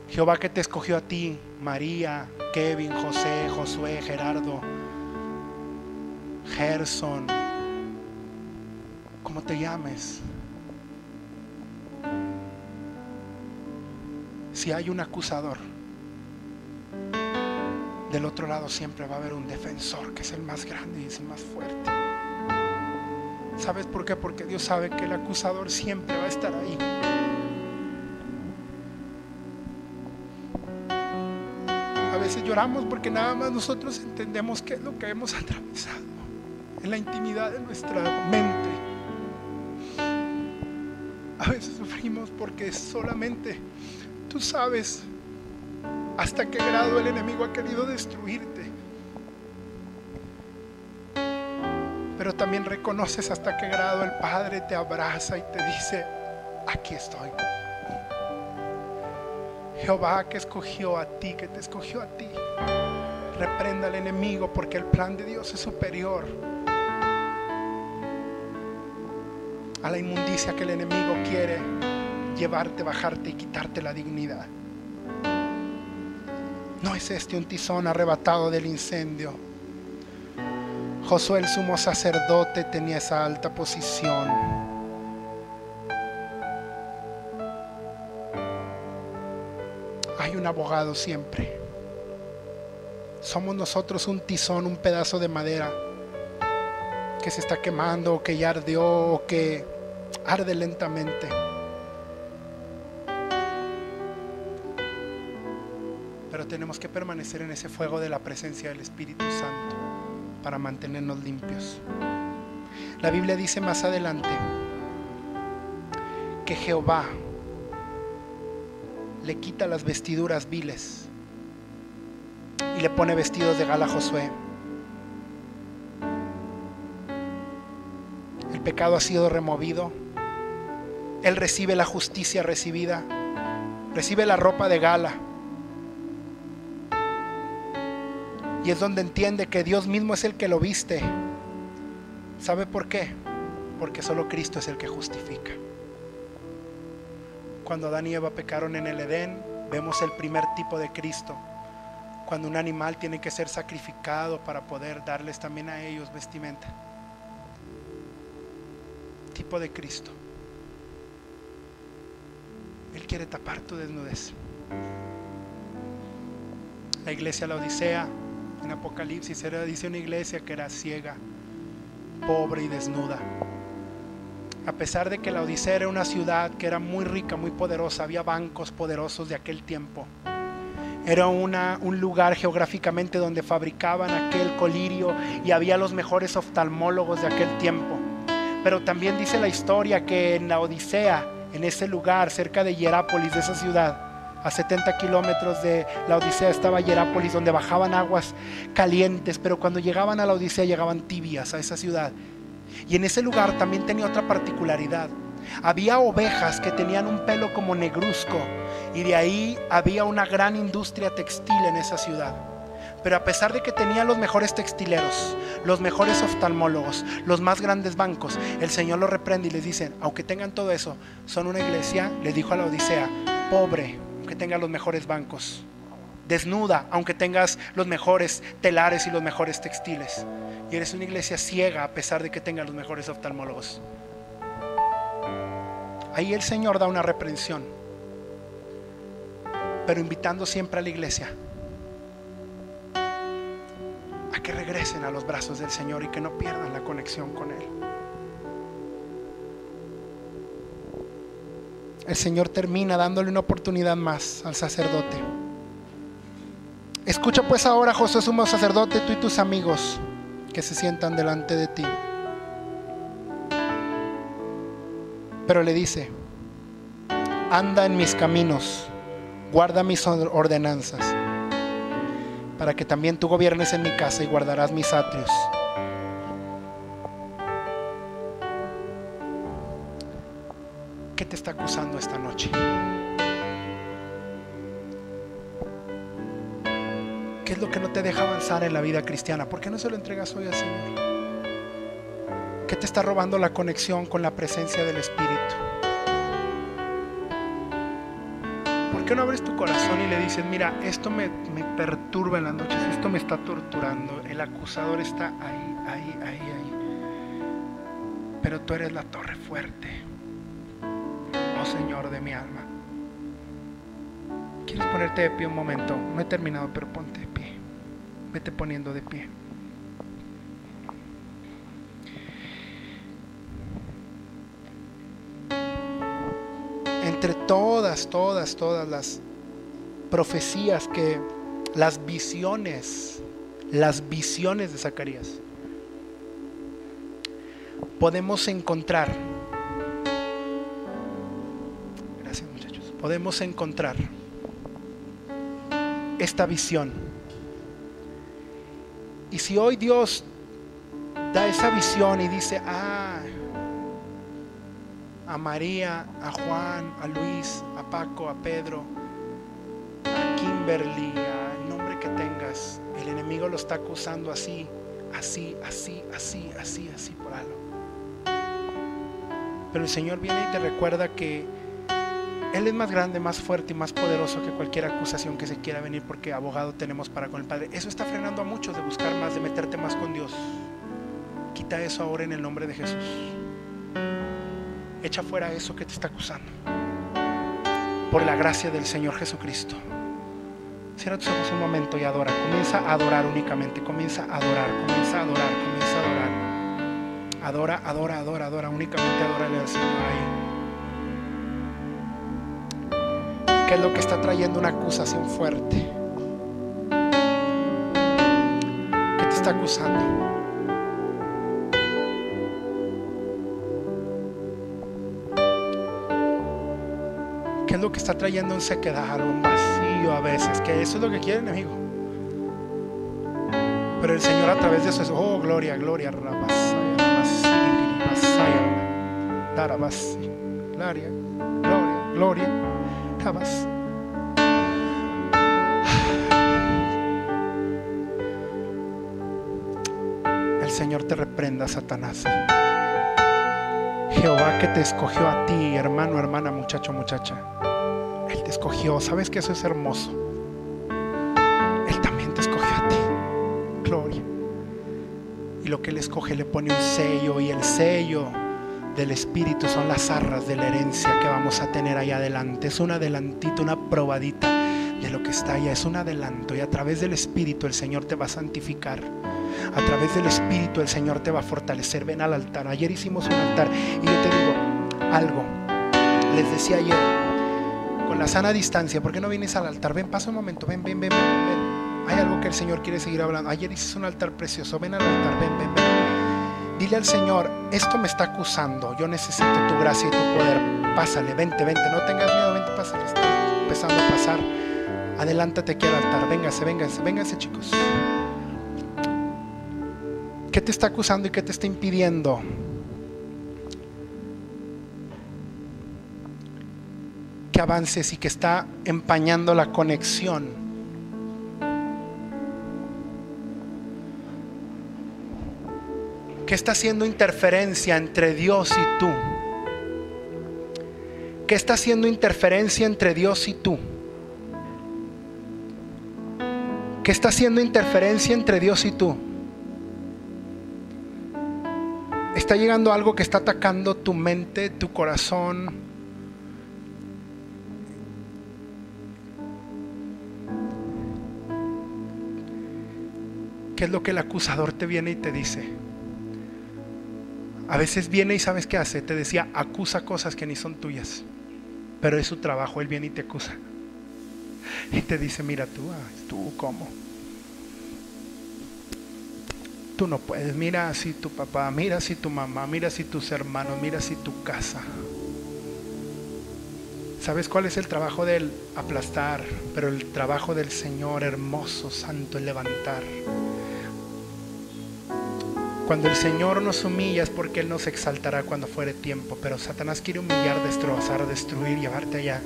Jehová que te escogió a ti, María, Kevin, José, Josué, Gerardo Gerson, como te llames. Si hay un acusador, del otro lado siempre va a haber un defensor que es el más grande y es el más fuerte. ¿Sabes por qué? Porque Dios sabe que el acusador siempre va a estar ahí. A veces lloramos porque nada más nosotros entendemos qué es lo que hemos atravesado en la intimidad de nuestra mente. A veces sufrimos porque solamente tú sabes hasta qué grado el enemigo ha querido destruirte. Pero también reconoces hasta qué grado el Padre te abraza y te dice, aquí estoy. Jehová que escogió a ti, que te escogió a ti. Reprenda al enemigo porque el plan de Dios es superior a la inmundicia que el enemigo quiere llevarte, bajarte y quitarte la dignidad. No es este un tizón arrebatado del incendio. Josué el sumo sacerdote tenía esa alta posición. Hay un abogado siempre. Somos nosotros un tizón, un pedazo de madera que se está quemando, o que ya ardió, o que arde lentamente. Pero tenemos que permanecer en ese fuego de la presencia del Espíritu Santo para mantenernos limpios. La Biblia dice más adelante que Jehová le quita las vestiduras viles y le pone vestidos de gala a Josué. Pecado ha sido removido. Él recibe la justicia recibida. Recibe la ropa de gala. Y es donde entiende que Dios mismo es el que lo viste. ¿Sabe por qué? Porque solo Cristo es el que justifica. Cuando Adán y Eva pecaron en el Edén, vemos el primer tipo de Cristo. Cuando un animal tiene que ser sacrificado para poder darles también a ellos vestimenta. Tipo de Cristo. Él quiere tapar tu desnudez. La iglesia la Odisea en Apocalipsis era, dice una iglesia que era ciega, pobre y desnuda. A pesar de que la Odisea era una ciudad que era muy rica, muy poderosa, había bancos poderosos de aquel tiempo. Era una, un lugar geográficamente donde fabricaban aquel colirio y había los mejores oftalmólogos de aquel tiempo. Pero también dice la historia que en la Odisea, en ese lugar, cerca de Hierápolis, de esa ciudad, a 70 kilómetros de la Odisea estaba Hierápolis, donde bajaban aguas calientes, pero cuando llegaban a la Odisea llegaban tibias a esa ciudad. Y en ese lugar también tenía otra particularidad. Había ovejas que tenían un pelo como negruzco y de ahí había una gran industria textil en esa ciudad. Pero a pesar de que tenían los mejores textileros, los mejores oftalmólogos, los más grandes bancos, el Señor los reprende y les dice, aunque tengan todo eso, son una iglesia, le dijo a la Odisea, pobre, aunque tengas los mejores bancos. Desnuda, aunque tengas los mejores telares y los mejores textiles. Y eres una iglesia ciega a pesar de que tengas los mejores oftalmólogos. Ahí el Señor da una reprensión, pero invitando siempre a la iglesia a que regresen a los brazos del Señor y que no pierdan la conexión con Él. el Señor termina dándole una oportunidad más al sacerdote. Escucha pues ahora, José sumo sacerdote, tú y tus amigos que se sientan delante de ti. Pero le dice, anda en mis caminos, guarda mis ordenanzas, para que también tú gobiernes en mi casa y guardarás mis atrios. ¿Qué te está acusando esta noche? ¿Qué es lo que no te deja avanzar en la vida cristiana? ¿Por qué no se lo entregas hoy al Señor? ¿Qué te está robando la conexión con la presencia del Espíritu? Qué no abres tu corazón y le dices, mira, esto me, me perturba en las noches, esto me está torturando, el acusador está ahí, ahí, ahí, ahí, pero tú eres la torre fuerte. Señor de mi alma. ¿Quieres ponerte de pie un momento? No he terminado, pero ponte de pie. Vete poniendo de pie. Entre todas, todas, todas las profecías que, las visiones, las visiones de Zacarías, podemos encontrar podemos encontrar esta visión. Y si hoy Dios da esa visión y dice, ah, María, a Juan, a Luis, a Paco, a Pedro, Kimberly, el nombre que tengas, el enemigo lo está acusando así, así, así, así, así, así por algo. Pero el Señor viene y te recuerda que Él es más grande, más fuerte y más poderoso que cualquier acusación que se quiera venir porque abogado tenemos para con el Padre. Eso está frenando a muchos de buscar más, de meterte más con Dios. Quita eso ahora en el nombre de Jesús. Echa fuera eso que te está acusando. Por la gracia del Señor Jesucristo. Cierra tus ojos un momento y adora. Comienza a adorar únicamente. Comienza a adorar, comienza a adorar, comienza a adorar. Adora, adora, adora, adora. Únicamente adórale al Señor ahí. ¿Qué es lo que está trayendo una acusación fuerte? ¿Qué te está acusando? Lo que está trayendo un sequedad, un vacío a veces? Que eso es lo que quiere el enemigo. Pero el Señor a través de eso es, oh, gloria, gloria, rabasaya, gloria, gloria, gloria, rabas. El Señor te reprenda, Satanás. Jehová que te escogió a ti, hermano, hermana, muchacho, muchacha. Escogió. ¿Sabes que eso es hermoso? Él también te escogió a ti. Gloria. Y lo que Él escoge le pone un sello y el sello del Espíritu son las arras de la herencia que vamos a tener ahí adelante. Es un adelantito, una probadita de lo que está allá. Es un adelanto y a través del Espíritu el Señor te va a santificar. A través del Espíritu el Señor te va a fortalecer. Ven al altar. Ayer hicimos un altar y yo te digo algo. Les decía ayer, con la sana distancia, ¿por qué no vienes al altar? Ven, pasa un momento, ven, ven, ven, ven. Hay algo que el Señor quiere seguir hablando. Ayer hiciste un altar precioso. Ven al altar, ven, ven, ven. Dile al Señor, esto me está acusando. Yo necesito tu gracia y tu poder. Pásale, vente, vente. No tengas miedo, vente, pásale. Está empezando a pasar. Adelántate aquí al altar. Véngase, véngase, véngase, chicos. ¿Qué te está acusando y qué te está impidiendo? Que avances y que está empañando la conexión. ¿Qué está haciendo interferencia entre Dios y tú? ¿Qué está haciendo interferencia entre Dios y tú? ¿Qué está haciendo interferencia entre Dios y tú? Está llegando algo que está atacando tu mente, tu corazón. ¿Qué es lo que el acusador te viene y te dice? A veces viene y sabes qué hace. Te decía, acusa cosas que ni son tuyas. Pero es su trabajo, él viene y te acusa. Y te dice, mira tú, ah, tú cómo. Tú no puedes. Mira así tu papá, mira así tu mamá, mira así tus hermanos, mira así tu casa. ¿Sabes cuál es el trabajo del aplastar? Pero el trabajo del Señor hermoso, santo, el levantar. Cuando el Señor nos humilla es porque Él nos exaltará cuando fuere tiempo. Pero Satanás quiere humillar, destrozar, destruir, llevarte allá.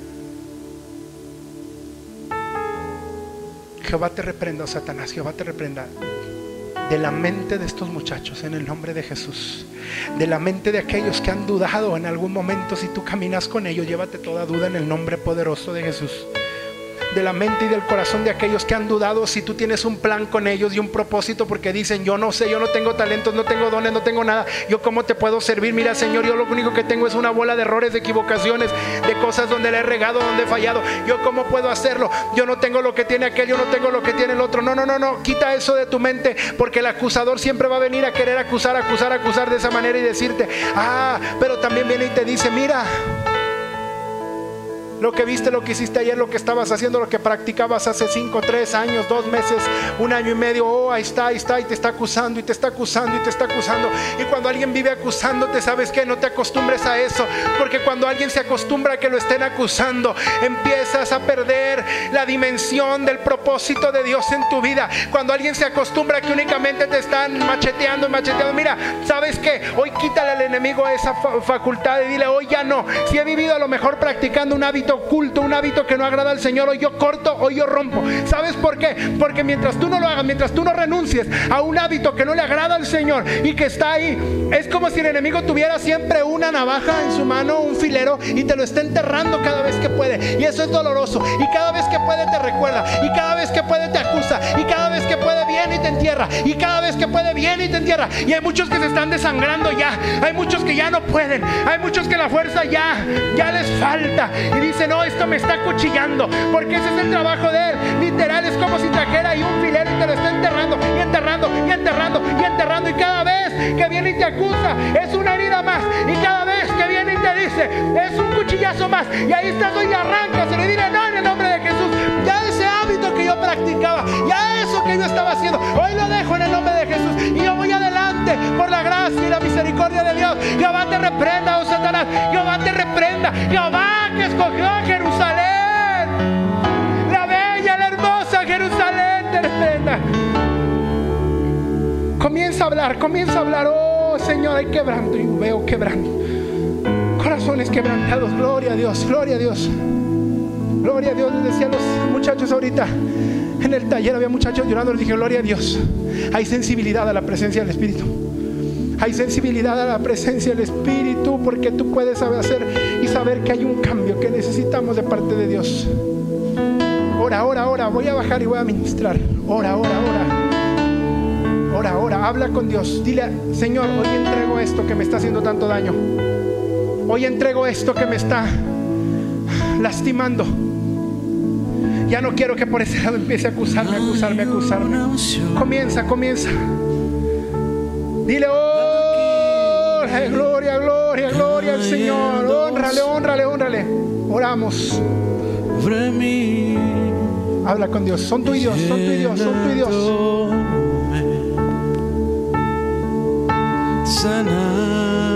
Jehová te reprenda, oh Satanás, Jehová te reprenda de la mente de estos muchachos en el nombre de Jesús. De la mente de aquellos que han dudado en algún momento, si tú caminas con ellos, llévate toda duda en el nombre poderoso de Jesús. De la mente y del corazón de aquellos que han dudado si tú tienes un plan con ellos y un propósito porque dicen, yo no sé, yo no tengo talentos, no tengo dones, no tengo nada, yo cómo te puedo servir. Mira Señor, yo lo único que tengo es una bola de errores, de equivocaciones, de cosas donde le he regado, donde he fallado. Yo cómo puedo hacerlo. Yo no tengo lo que tiene aquel, yo no tengo lo que tiene el otro. No, no, no, no, quita eso de tu mente porque el acusador siempre va a venir a querer acusar, acusar, acusar de esa manera y decirte, ah, pero también viene y te dice, mira. Lo que viste, lo que hiciste ayer, lo que estabas haciendo, lo que practicabas hace cinco, tres años, dos meses, un año y medio. Oh, ahí está, ahí está, y te está acusando, y te está acusando, y te está acusando. Y cuando alguien vive acusándote, ¿sabes que No te acostumbres a eso. Porque cuando alguien se acostumbra a que lo estén acusando, empiezas a perder la dimensión del propósito de Dios en tu vida. Cuando alguien se acostumbra a que únicamente te están macheteando macheteando, mira, ¿sabes qué? Hoy quítale al enemigo esa facultad y dile, hoy ya no. Si he vivido a lo mejor practicando un hábito oculto, un hábito que no agrada al Señor, hoy yo corto, hoy yo rompo. ¿Sabes por qué? Porque mientras tú no lo hagas, mientras tú no renuncies a un hábito que no le agrada al Señor y que está ahí, es como si el enemigo tuviera siempre una navaja en su mano, un filero, y te lo está enterrando cada vez que puede. Y eso es doloroso. Y cada vez que puede te recuerda. Y cada vez que puede te acusa. Y cada vez que puede viene y te entierra. Y cada vez que puede viene y te entierra. Y hay muchos que se están desangrando ya. Hay muchos que ya no pueden. Hay muchos que la fuerza ya, ya les falta. Y no, esto me está cuchillando. Porque ese es el trabajo de él. Literal, es como si trajera ahí un filero y te lo está enterrando. Y enterrando, y enterrando, y enterrando. Y cada vez que viene y te acusa, es una herida más. Y cada vez que viene y te dice, es un cuchillazo más. Y ahí estás y arrancas. Y le diré, no, en el nombre de Jesús. Practicaba, ya eso que yo estaba haciendo, hoy lo dejo en el nombre de Jesús. Y yo voy adelante por la gracia y la misericordia de Dios. Jehová te reprenda, oh Satanás. Jehová te reprenda. Jehová que escogió a Jerusalén. La bella, la hermosa Jerusalén te reprenda. Comienza a hablar, comienza a hablar. Oh Señor, hay quebranto. Y veo quebranto. Corazones quebrantados. Gloria a Dios, gloria a Dios. Gloria a Dios, les decía a los muchachos ahorita. En el taller había muchachos llorando, les dije, gloria a Dios. Hay sensibilidad a la presencia del Espíritu. Hay sensibilidad a la presencia del Espíritu porque tú puedes saber hacer y saber que hay un cambio que necesitamos de parte de Dios. Ora, ora, ora. Voy a bajar y voy a ministrar. Ora, ora, ora. Ora, ora. Habla con Dios. Dile, Señor, hoy entrego esto que me está haciendo tanto daño. Hoy entrego esto que me está lastimando. Ya no quiero que por ese lado empiece a acusarme, acusarme, acusarme. Comienza, comienza. Dile, oh, gloria, gloria, gloria al Señor. Honrale, honrale, honrale. Oramos. Habla con Dios. Son tu Dios, son tu Dios, son tu Dios. Sana